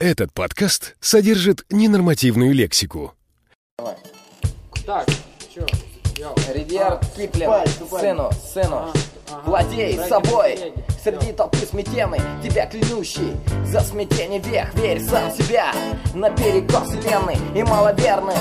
Этот подкаст содержит ненормативную лексику. Так, чё? Йоу. Редьярд Киплинг, сыну, сыну, владей собой Среди толпы сметенной, тебя клянущий За смятение век, верь сам себя. На перекос вселенной и маловерный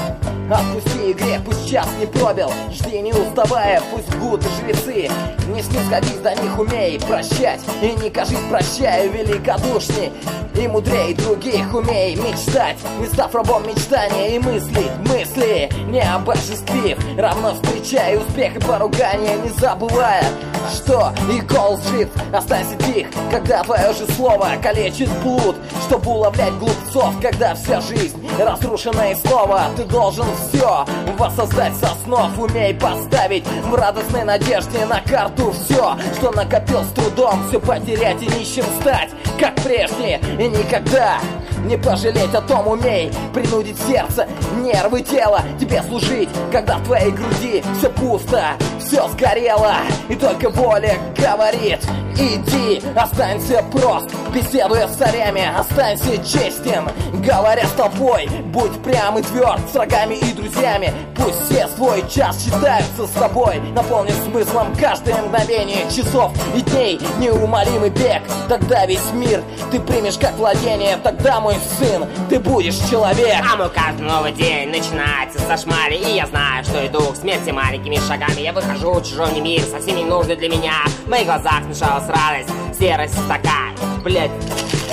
Отпусти грех, пусть час не пробил Жди не уставая, пусть будут жрецы. Не снисходись до них, умей прощать И не кажись прощаю великодушней. И мудрей других умей мечтать. Не став рабом мечтания и мыслить мысли Не обожествив, равно встречая успех и поругание Не забывая, что и кол жив Останься тих, когда твое же слово калечит блуд Чтобы уловлять глупцов, когда вся жизнь разрушена и снова. Ты должен все воссоздать со снов Умей поставить в радостной надежде на карту все Что накопил с трудом, все потерять и нищим стать Как прежде и никогда не пожалеть о том умей. Принудить сердце, нервы, тело Тебе служить, когда в твоей груди Все пусто, все сгорело. И только воля говорит Иди, останься прост Беседуя с царями, останься честен Говоря с тобой, будь прям и тверд С врагами и друзьями. Пусть все свой час считаются с тобой Наполнив смыслом каждое мгновение Часов и дней. Неумолимый бег Тогда весь мир ты примешь как владение. Тогда, мой сын, ты будешь человек. А мой каждый новый день начинается со шмали И я знаю, что иду к смерти маленькими шагами. Я выхожу в чужой мир, совсем не нужный для меня. В моих глазах смешалась радость, серость такая Блять,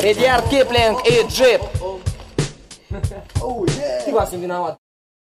Редьярд Киплинг и Джип. Ты во всем виноват.